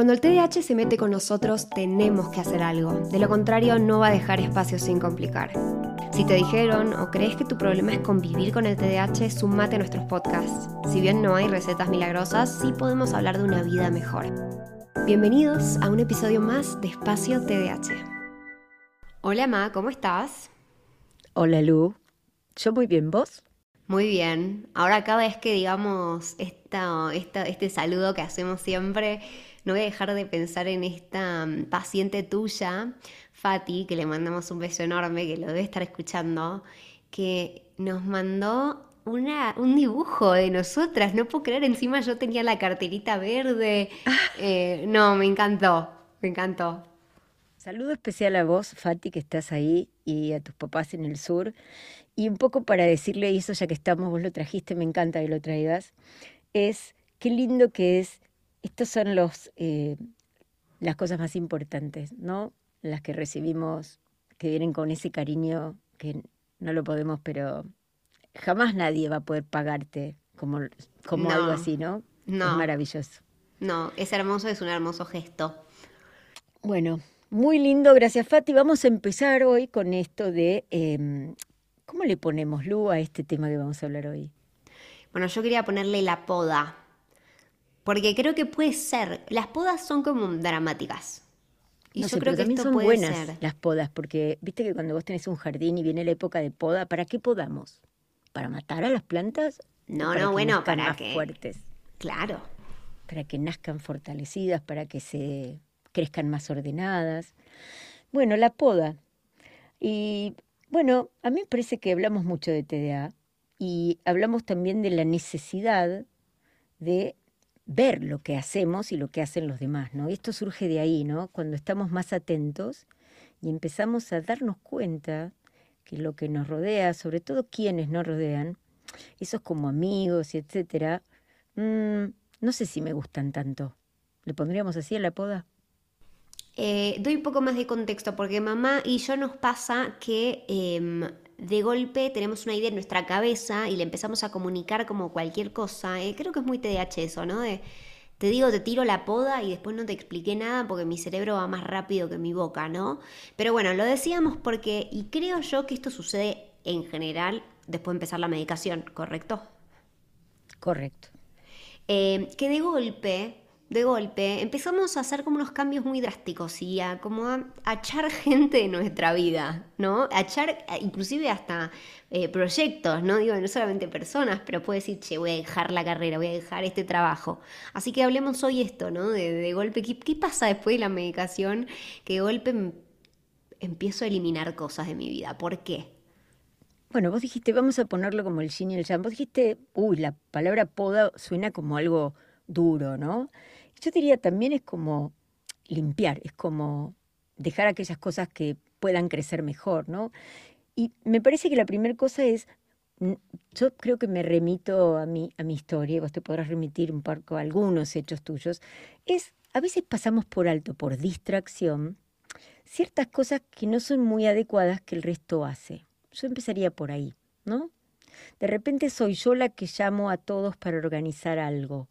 Cuando el TDAH se mete con nosotros, tenemos que hacer algo. De lo contrario, no va a dejar espacio sin complicar. Si te dijeron o crees que tu problema es convivir con el TDAH, sumate a nuestros podcasts. Si bien no hay recetas milagrosas, sí podemos hablar de una vida mejor. Bienvenidos a un episodio más de Espacio TDAH. Hola Ma, ¿cómo estás? Hola Lu, yo muy bien, ¿vos? Muy bien. Ahora cada vez que digamos esta, esta, este saludo que hacemos siempre, no voy a dejar de pensar en esta mm, paciente tuya, Fati, que le mandamos un beso enorme, que lo debe estar escuchando, que nos mandó una, un dibujo de nosotras. No puedo creer, encima yo tenía la carterita verde. Ah. Eh, no, me encantó, me encantó. Saludo especial a vos, Fati, que estás ahí, y a tus papás en el sur. Y un poco para decirle eso, ya que estamos, vos lo trajiste, me encanta que lo traigas, es qué lindo que es estas son los, eh, las cosas más importantes, ¿no? Las que recibimos, que vienen con ese cariño que no lo podemos, pero jamás nadie va a poder pagarte como, como algo así, ¿no? No. Es maravilloso. No, es hermoso, es un hermoso gesto. Bueno, muy lindo, gracias Fati. Vamos a empezar hoy con esto de, em, ¿cómo le ponemos, Lu, a este tema que vamos a hablar hoy? Bueno, yo quería ponerle la poda. Porque creo que puede ser. Las podas son como dramáticas. Y yo creo que también son buenas las podas, porque viste que cuando vos tenés un jardín y viene la época de poda, ¿para qué podamos? ¿Para matar a las plantas? No, no, bueno, para más fuertes. Claro. Para que nazcan fortalecidas, para que se crezcan más ordenadas. Bueno, la poda. Y bueno, a mí me parece que hablamos mucho de TDA y hablamos también de la necesidad de ver lo que hacemos y lo que hacen los demás, ¿no? esto surge de ahí, ¿no? Cuando estamos más atentos y empezamos a darnos cuenta que lo que nos rodea, sobre todo quienes nos rodean, esos como amigos y etcétera, mm, no sé si me gustan tanto. ¿Le pondríamos así a la poda? Eh, doy un poco más de contexto, porque mamá y yo nos pasa que em, de golpe tenemos una idea en nuestra cabeza y le empezamos a comunicar como cualquier cosa. Eh, creo que es muy TDAH eso, ¿no? De, te digo, te tiro la poda y después no te expliqué nada porque mi cerebro va más rápido que mi boca, ¿no? Pero bueno, lo decíamos porque, y creo yo que esto sucede en general después de empezar la medicación, ¿correcto? Correcto. Eh, que de golpe de golpe empezamos a hacer como unos cambios muy drásticos y a como a, echar gente de nuestra vida, ¿no? A echar inclusive hasta eh, proyectos, ¿no? Digo, no solamente personas, pero puede decir, che, voy a dejar la carrera, voy a dejar este trabajo. Así que hablemos hoy esto, ¿no? De, golpe, ¿qué, pasa después de la medicación? Que de golpe em, empiezo a eliminar cosas de mi vida. ¿Por qué? Bueno, vos dijiste, vamos a ponerlo como el yin y el yang. Vos dijiste, uy, la palabra poda suena como algo duro, ¿no? Yo diría también es como limpiar, es como dejar aquellas cosas que puedan crecer mejor, ¿no? Y me parece que la primera cosa es, yo creo que me remito a mi, a mi historia, vos te podrás remitir un poco a algunos hechos tuyos, es, a veces pasamos por alto, por distracción, ciertas cosas que no son muy adecuadas que el resto hace. Yo empezaría por ahí, ¿no? De repente soy yo la que llamo a todos para organizar algo.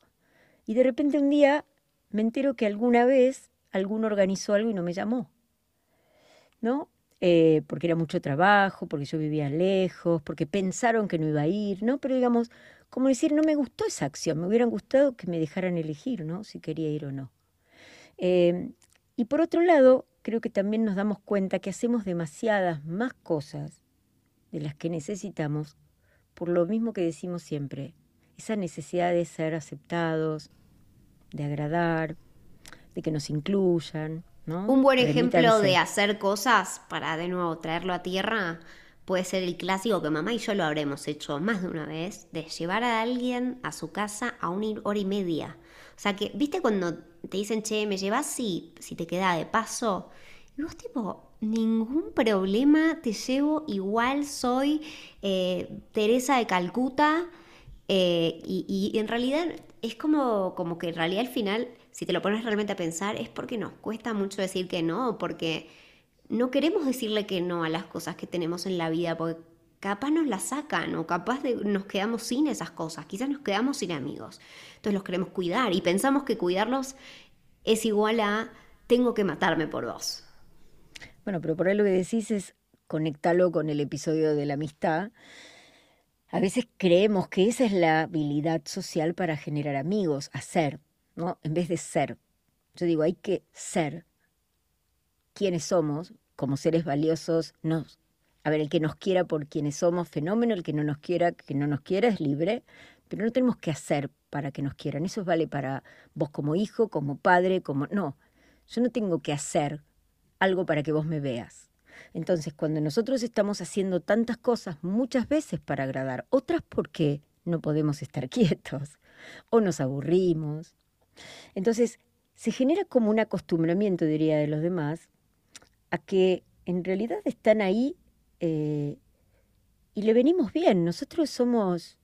Y de repente un día me entero que alguna vez alguno organizó algo y no me llamó. ¿No? Eh, porque era mucho trabajo, porque yo vivía lejos, porque pensaron que no iba a ir, ¿no? Pero digamos, como decir, no me gustó esa acción, me hubieran gustado que me dejaran elegir, ¿no? Si quería ir o no. Eh, y por otro lado, creo que también nos damos cuenta que hacemos demasiadas más cosas de las que necesitamos, por lo mismo que decimos siempre, esa necesidad de ser aceptados, de agradar, de que nos incluyan. ¿no? Un buen ejemplo de hacer cosas para de nuevo traerlo a tierra puede ser el clásico que mamá y yo lo habremos hecho más de una vez, de llevar a alguien a su casa a una hora y media. O sea que, ¿viste cuando te dicen, che, me llevas si, si te queda de paso? Y vos tipo, ningún problema, te llevo igual, soy eh, Teresa de Calcuta. Eh, y, y, en realidad es como, como que en realidad al final, si te lo pones realmente a pensar, es porque nos cuesta mucho decir que no, porque no queremos decirle que no a las cosas que tenemos en la vida, porque capaz nos las sacan o capaz nos quedamos sin esas cosas, quizás nos quedamos sin amigos. Entonces los queremos cuidar y pensamos que cuidarlos es igual a tengo que matarme por vos. Bueno, pero por ahí lo que decís es conectarlo con el episodio de la amistad. A veces creemos que esa es la habilidad social para generar amigos, hacer, ¿no? En vez de ser. Yo digo, hay que ser quienes somos como seres valiosos. A ver, el que nos quiera por quienes somos, fenómeno, el que no nos quiera, que no nos quiera es libre, pero no tenemos que hacer para que nos quieran. Eso vale para vos como hijo, como padre, como... No, yo no tengo que hacer algo para que vos me veas. Entonces, cuando nosotros estamos haciendo tantas cosas, muchas veces para agradar, otras porque no podemos estar quietos o nos aburrimos. Entonces, se genera como un acostumbramiento, diría, de los demás a que en realidad están ahí eh, y le venimos bien. Nosotros somos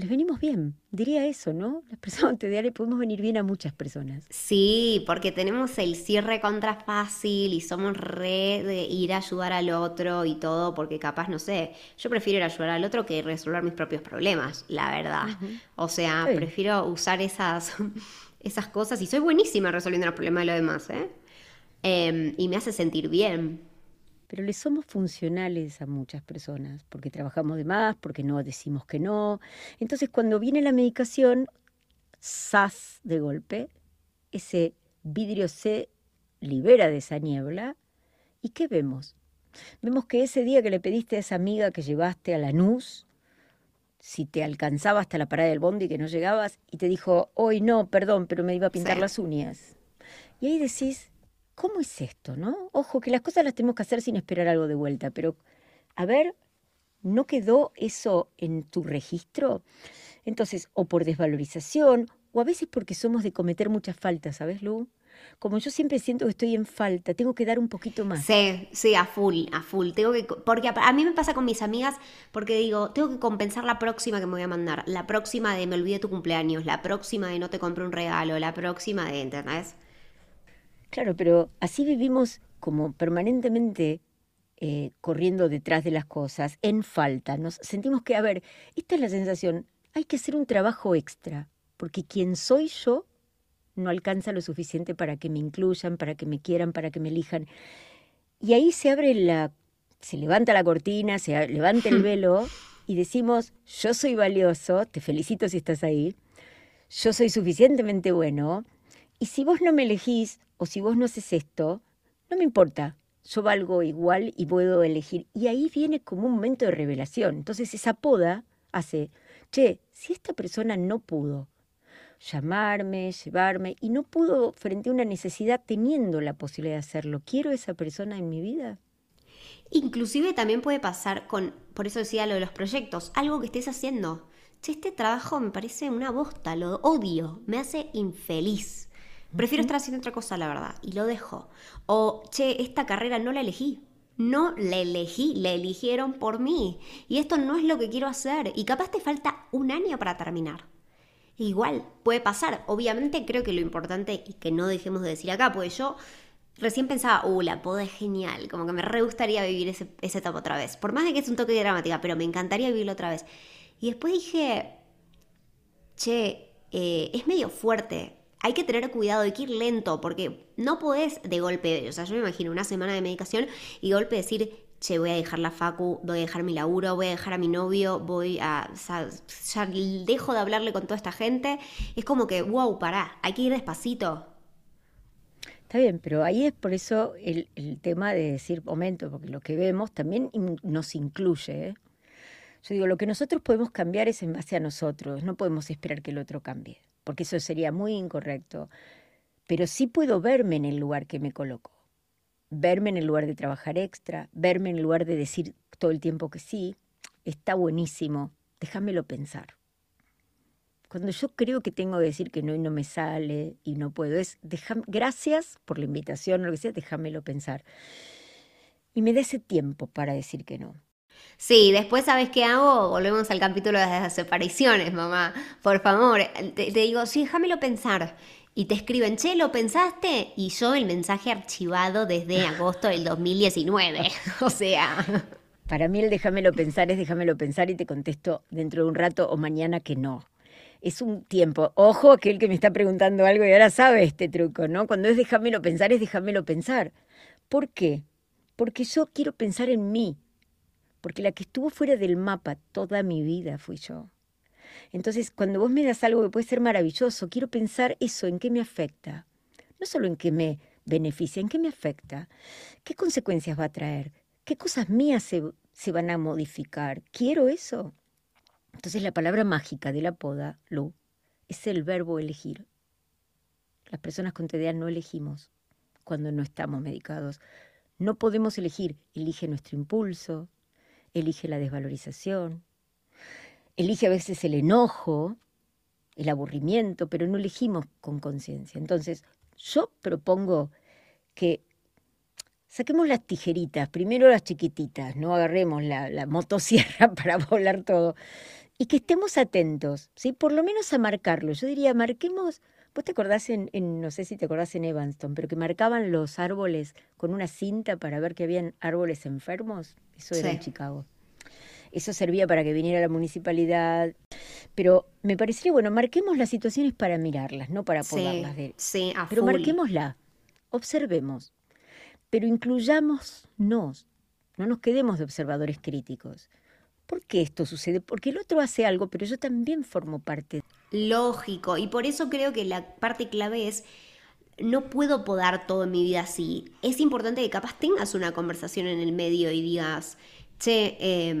les venimos bien. Diría eso, ¿no? Las personas le podemos venir bien a muchas personas. Sí, porque tenemos el cierre contra fácil y somos re de ir a ayudar al otro y todo, porque capaz, no sé, yo prefiero ir a ayudar al otro que resolver mis propios problemas, la verdad. O sea, prefiero usar esas, esas cosas y soy buenísima resolviendo los problemas de los demás, ¿eh? Em, y me hace sentir bien pero le somos funcionales a muchas personas, porque trabajamos de más, porque no decimos que no. Entonces, cuando viene la medicación, sas de golpe, ese vidrio se libera de esa niebla. ¿Y qué vemos? Vemos que ese día que le pediste a esa amiga que llevaste a la NUS, si te alcanzaba hasta la parada del bondi que no llegabas, y te dijo, hoy no, perdón, pero me iba a pintar las uñas. Y ahí decís, ¿cómo es esto, no? Ojo, que las cosas las tenemos que hacer sin esperar algo de vuelta, pero a ver, ¿no quedó eso en tu registro? Entonces, o por desvalorización, o a veces porque somos de cometer muchas faltas, ¿sabes, Lu? Como yo siempre siento que estoy en falta, tengo que dar un poquito más. Sí, sí, a full, a full. Tengo que, porque a, mí me pasa con mis amigas, porque digo, tengo que compensar la próxima que me voy a mandar, la próxima de me olvidé tu cumpleaños, la próxima de no te compré un regalo, la próxima de, ¿entendés? Claro, pero así vivimos como permanentemente eh, corriendo detrás de las cosas, en falta. Nos sentimos que, a ver, esta es la sensación, hay que hacer un trabajo extra, porque quien soy yo no alcanza lo suficiente para que me incluyan, para que me quieran, para que me elijan. Y ahí se abre la, se levanta la cortina, se levanta el velo y decimos, yo soy valioso, te felicito si estás ahí, yo soy suficientemente bueno, y si vos no me elegís, o si vos no haces esto, no me importa, yo valgo igual y puedo elegir. Y ahí viene como un momento de revelación. Entonces esa poda hace, che, si esta persona no pudo llamarme, llevarme, y no pudo frente a una necesidad teniendo la posibilidad de hacerlo, ¿quiero esa persona en mi vida? Inclusive también puede pasar con, por eso decía lo de los proyectos, algo que estés haciendo. Che, este trabajo me parece una bosta, lo odio, me hace infeliz. Prefiero estar haciendo otra cosa, la verdad, y lo dejo. O, che, esta carrera no la elegí. No la elegí, la eligieron por mí. Y esto no es lo que quiero hacer. Y capaz te falta un año para terminar. Igual, puede pasar. Obviamente creo que lo importante y que no dejemos de decir acá, pues yo recién pensaba, uh, la poda es genial, como que me re gustaría vivir ese, esa etapa otra vez. Por más de que es un toque de dramática, pero me encantaría vivirlo otra vez. Y después dije, che, eh, es medio fuerte hay que tener cuidado, hay que ir lento, porque no podés de golpe, o sea, yo me imagino una semana de medicación y de golpe decir, che, voy a dejar la facu, voy a dejar mi laburo, voy a dejar a mi novio, voy a, o sea, ya dejo de hablarle con toda esta gente. Es como que, wow, pará, hay que ir despacito. Está bien, pero ahí es por eso el, tema de decir momento, porque lo que vemos también nos incluye. ¿eh? Yo digo, lo que nosotros podemos cambiar es en base a nosotros, no podemos esperar que el otro cambie porque eso sería muy incorrecto, pero sí puedo verme en el lugar que me coloco, verme en el lugar de trabajar extra, verme en el lugar de decir todo el tiempo que sí, está buenísimo, déjamelo pensar. Cuando yo creo que tengo que decir que no y no me sale y no puedo, es gracias por la invitación o lo que sea, déjamelo pensar. Y me da ese tiempo para decir que no. Sí, después, ¿sabes qué hago? Volvemos al capítulo de las separaciones, mamá. Por favor, te, digo, sí, déjamelo pensar. Y te escriben, che, ¿lo pensaste? Y yo el mensaje archivado desde agosto del 2019. o sea. Para mí el déjamelo pensar es déjamelo pensar y te contesto dentro de un rato o mañana que no. es un tiempo. Ojo, aquel que me está preguntando algo y ahora sabe este truco, ¿no? Cuando es déjamelo pensar, es déjamelo pensar. ¿Por qué? Porque yo quiero pensar en mí. Porque la que estuvo fuera del mapa toda mi vida fui yo. Entonces, cuando vos me das algo que puede ser maravilloso, quiero pensar eso, en qué me afecta. No solo en qué me beneficia, en qué me afecta. ¿Qué consecuencias va a traer? ¿Qué cosas mías se, se van a modificar? ¿Quiero eso? Entonces la palabra mágica de la poda, Lu, es el verbo elegir. Las personas con TDA no elegimos cuando no estamos medicados. No podemos elegir. Elige nuestro impulso, elige la desvalorización, elige a veces el enojo, el aburrimiento, pero no elegimos con conciencia. Entonces, yo propongo que saquemos las tijeritas, primero las chiquititas, no agarremos la, motosierra para volar todo, y que estemos atentos, ¿sí? por lo menos a marcarlo. Yo diría, marquemos, vos te acordás en, no sé si te acordás en Evanston, pero que marcaban los árboles con una cinta para ver que habían árboles enfermos, eso era en Chicago. Eso servía para que viniera la municipalidad. Pero me parecería, bueno, marquemos las situaciones para mirarlas, no para podarlas. Sí, sí, a Pero marquémosla, observemos, pero incluyámonos, no nos quedemos de observadores críticos. ¿Por qué esto sucede? Porque el otro hace algo, pero yo también formo parte. Lógico, y por eso creo que la parte clave es no puedo podar todo en mi vida así. Es importante que capaz tengas una conversación en el medio y digas, che, eh,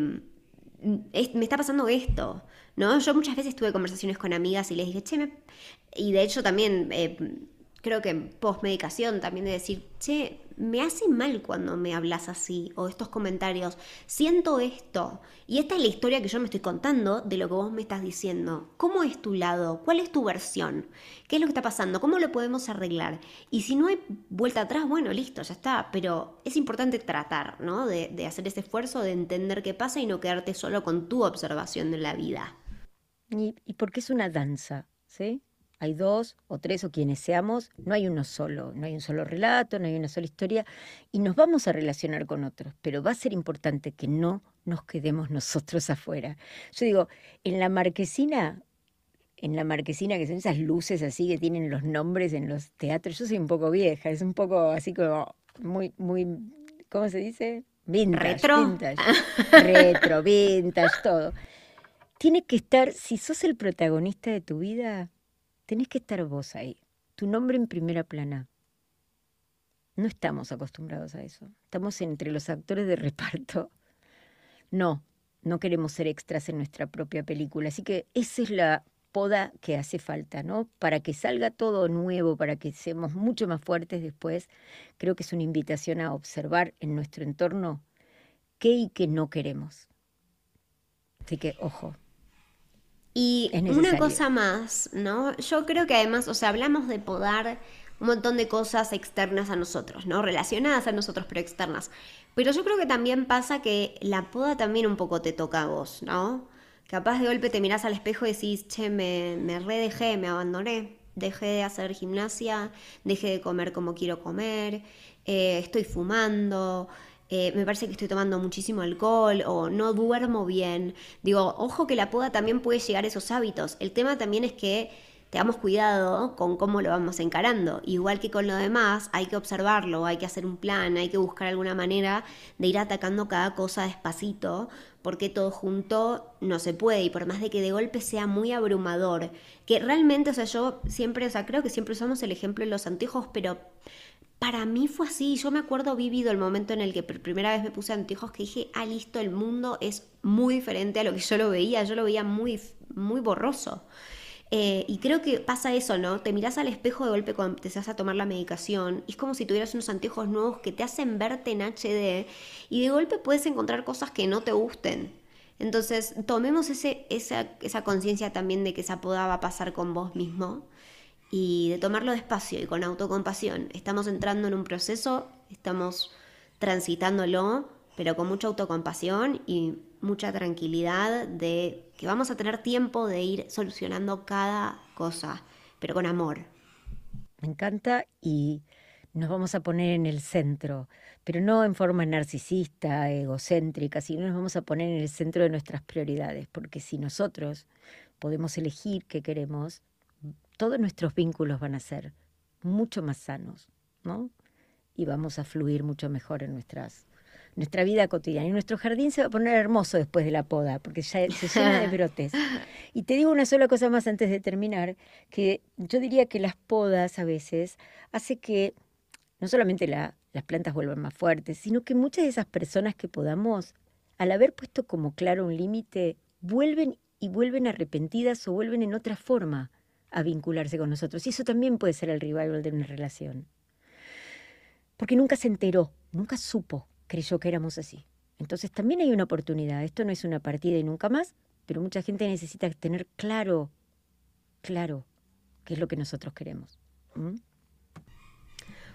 me está pasando esto, ¿no? Yo muchas veces tuve conversaciones con amigas y les dije, che, y de hecho también eh, creo que post medicación también de decir, che, me hace mal cuando me hablas así o estos comentarios, siento esto y esta es la historia que yo me estoy contando de lo que vos me estás diciendo. ¿Cómo es tu lado? ¿Cuál es tu versión? ¿Qué es lo que está pasando? ¿Cómo lo podemos arreglar? Y si no hay vuelta atrás, bueno, listo, ya está, pero es importante tratar, ¿no? De, de hacer ese esfuerzo de entender qué pasa y no quedarte solo con tu observación de la vida. Y, y porque es una danza, ¿sí? Hay dos o tres o quienes seamos, no hay uno solo, no hay un solo relato, no hay una sola historia y nos vamos a relacionar con otros, pero va a ser importante que no nos quedemos nosotros afuera. Yo digo, en la marquesina, en la marquesina que son esas luces así que tienen los nombres en los teatros, yo soy un poco vieja, es un poco así como muy, muy, ¿cómo se dice? Vintage, retro. Vintage, retro, vintage, todo. Tiene que estar, si sos el protagonista de tu vida, tenés que estar vos ahí, tu nombre en primera plana. No estamos acostumbrados a eso. Estamos entre los actores de reparto. No, no queremos ser extras en nuestra propia película. Así que esa es la poda que hace falta, ¿no? Para que salga todo nuevo, para que seamos mucho más fuertes después, creo que es una invitación a observar en nuestro entorno qué y qué no queremos. Así que, ojo, y una cosa más, ¿no? Yo creo que además, o sea, hablamos de podar un montón de cosas externas a nosotros, ¿no? Relacionadas a nosotros, pero externas. Pero yo creo que también pasa que la poda también un poco te toca a vos, ¿no? Capaz de golpe te mirás al espejo y decís, che, me, me redejé, me abandoné. Dejé de hacer gimnasia, dejé de comer como quiero comer, eh, estoy fumando, eh, me parece que estoy tomando muchísimo alcohol o no duermo bien. Digo, ojo que la poda también puede llegar a esos hábitos. El tema también es que tengamos cuidado con cómo lo vamos encarando. Igual que con lo demás, hay que observarlo, hay que hacer un plan, hay que buscar alguna manera de ir atacando cada cosa despacito, porque todo junto no se puede. Y por más de que de golpe sea muy abrumador, que realmente, o sea, yo siempre, o sea, creo que siempre usamos el ejemplo de los anteojos, pero para mí fue así. Yo me acuerdo vivido el momento en el que por primera vez me puse anteojos que dije, ah, listo, el mundo es muy diferente a lo que yo lo veía. Yo lo veía muy, muy borroso. Eh, y creo que pasa eso, ¿no? Te miras al espejo de golpe cuando vas a tomar la medicación y es como si tuvieras unos anteojos nuevos que te hacen verte en HD y de golpe puedes encontrar cosas que no te gusten. Entonces, tomemos ese, esa, esa conciencia también de que esa poda va a pasar con vos mismo y de tomarlo despacio y con autocompasión. Estamos entrando en un proceso, estamos transitándolo, pero con mucha autocompasión y mucha tranquilidad de que vamos a tener tiempo de ir solucionando cada cosa, pero con amor. Me encanta y nos vamos a poner en el centro, pero no en forma narcisista, egocéntrica, sino nos vamos a poner en el centro de nuestras prioridades, porque si nosotros podemos elegir qué queremos, todos nuestros vínculos van a ser mucho más sanos, ¿no? Y vamos a fluir mucho mejor en nuestras, nuestra vida cotidiana. Y nuestro jardín se va a poner hermoso después de la poda, porque ya se llena de brotes. Y te digo una sola cosa más antes de terminar, que yo diría que las podas a veces hace que no solamente las plantas vuelvan más fuertes, sino que muchas de esas personas que podamos, al haber puesto como claro un límite, vuelven y vuelven arrepentidas o vuelven en otra forma a vincularse con nosotros. Y eso también puede ser el revival de una relación. Porque nunca se enteró, nunca supo, creyó que éramos así. Entonces también hay una oportunidad. Esto no es una partida y nunca más, pero mucha gente necesita tener claro, claro, qué es lo que nosotros queremos.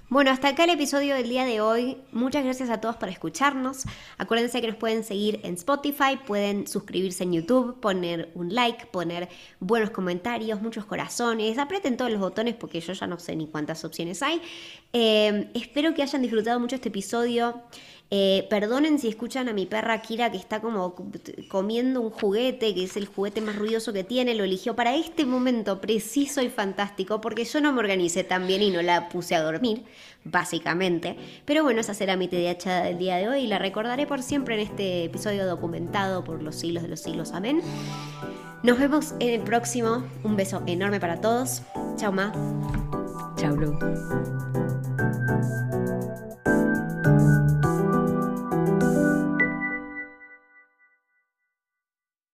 Bueno, hasta acá el episodio del día de hoy. Muchas gracias a todos por escucharnos. Acuérdense que nos pueden seguir en Spotify, pueden suscribirse en YouTube, poner un like, poner buenos comentarios, muchos corazones. Aprieten todos los botones porque yo ya no sé ni cuántas opciones hay. Eh, espero que hayan disfrutado mucho este episodio. Eh, perdonen si escuchan a mi perra Kira que está como comiendo un juguete, que es el juguete más ruidoso que tiene, lo eligió para este momento preciso y fantástico, porque yo no me organicé tan bien y no la puse a dormir, básicamente. Pero bueno, esa será mi TDH del día de hoy y la recordaré por siempre en este episodio documentado por los siglos de los siglos. Amén. Nos vemos en el próximo. Un beso enorme para todos. Chao, Ma. Chao, Lu.